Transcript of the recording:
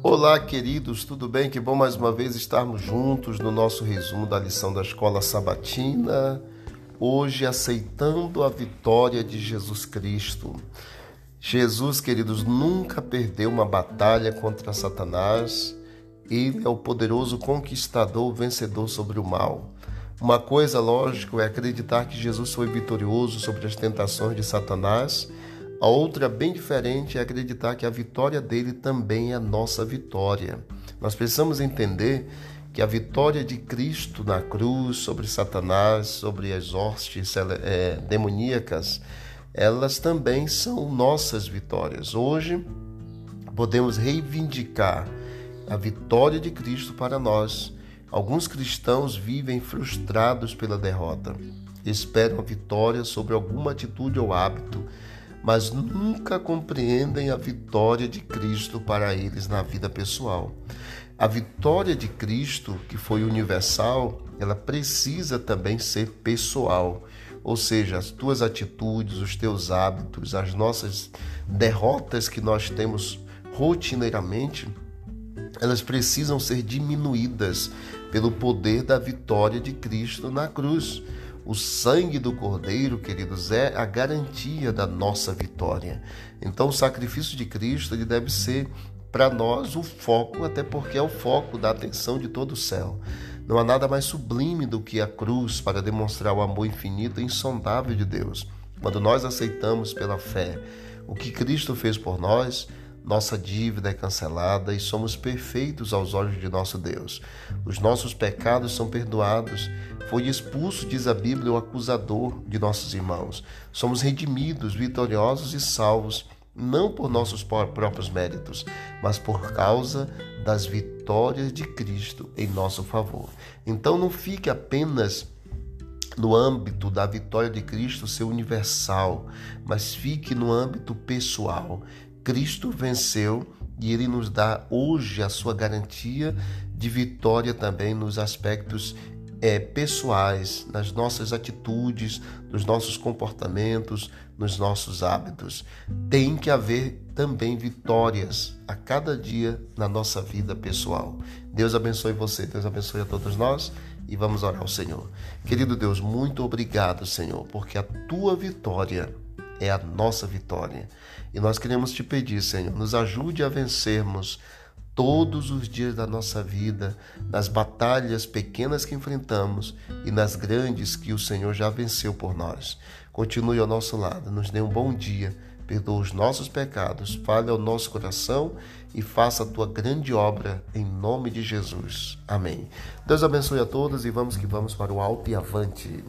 Olá, queridos, tudo bem? Que bom mais uma vez estarmos juntos no nosso resumo da lição da escola sabatina. Hoje, aceitando a vitória de Jesus Cristo. Jesus, queridos, nunca perdeu uma batalha contra Satanás. Ele é o poderoso conquistador, vencedor sobre o mal. Uma coisa, lógico, é acreditar que Jesus foi vitorioso sobre as tentações de Satanás a outra, bem diferente, é acreditar que a vitória dele também é nossa vitória. Nós precisamos entender que a vitória de Cristo na cruz sobre Satanás, sobre as hostes é, demoníacas, elas também são nossas vitórias. Hoje, podemos reivindicar a vitória de Cristo para nós. Alguns cristãos vivem frustrados pela derrota, esperam a vitória sobre alguma atitude ou hábito mas nunca compreendem a vitória de Cristo para eles na vida pessoal. A vitória de Cristo, que foi universal, ela precisa também ser pessoal. Ou seja, as tuas atitudes, os teus hábitos, as nossas derrotas que nós temos rotineiramente, elas precisam ser diminuídas pelo poder da vitória de Cristo na cruz. O sangue do Cordeiro, queridos, é a garantia da nossa vitória. Então, o sacrifício de Cristo ele deve ser para nós o foco, até porque é o foco da atenção de todo o céu. Não há nada mais sublime do que a cruz para demonstrar o amor infinito e insondável de Deus. Quando nós aceitamos pela fé o que Cristo fez por nós, nossa dívida é cancelada e somos perfeitos aos olhos de nosso Deus. Os nossos pecados são perdoados. Foi expulso, diz a Bíblia, o acusador de nossos irmãos. Somos redimidos, vitoriosos e salvos, não por nossos próprios méritos, mas por causa das vitórias de Cristo em nosso favor. Então não fique apenas no âmbito da vitória de Cristo ser universal, mas fique no âmbito pessoal. Cristo venceu e ele nos dá hoje a sua garantia de vitória também nos aspectos é, pessoais, nas nossas atitudes, nos nossos comportamentos, nos nossos hábitos. Tem que haver também vitórias a cada dia na nossa vida pessoal. Deus abençoe você, Deus abençoe a todos nós e vamos orar ao Senhor. Querido Deus, muito obrigado, Senhor, porque a tua vitória é a nossa vitória. E nós queremos te pedir, Senhor, nos ajude a vencermos todos os dias da nossa vida, nas batalhas pequenas que enfrentamos e nas grandes que o Senhor já venceu por nós. Continue ao nosso lado, nos dê um bom dia, perdoa os nossos pecados, fale ao nosso coração e faça a tua grande obra em nome de Jesus. Amém. Deus abençoe a todos e vamos que vamos para o alto e avante.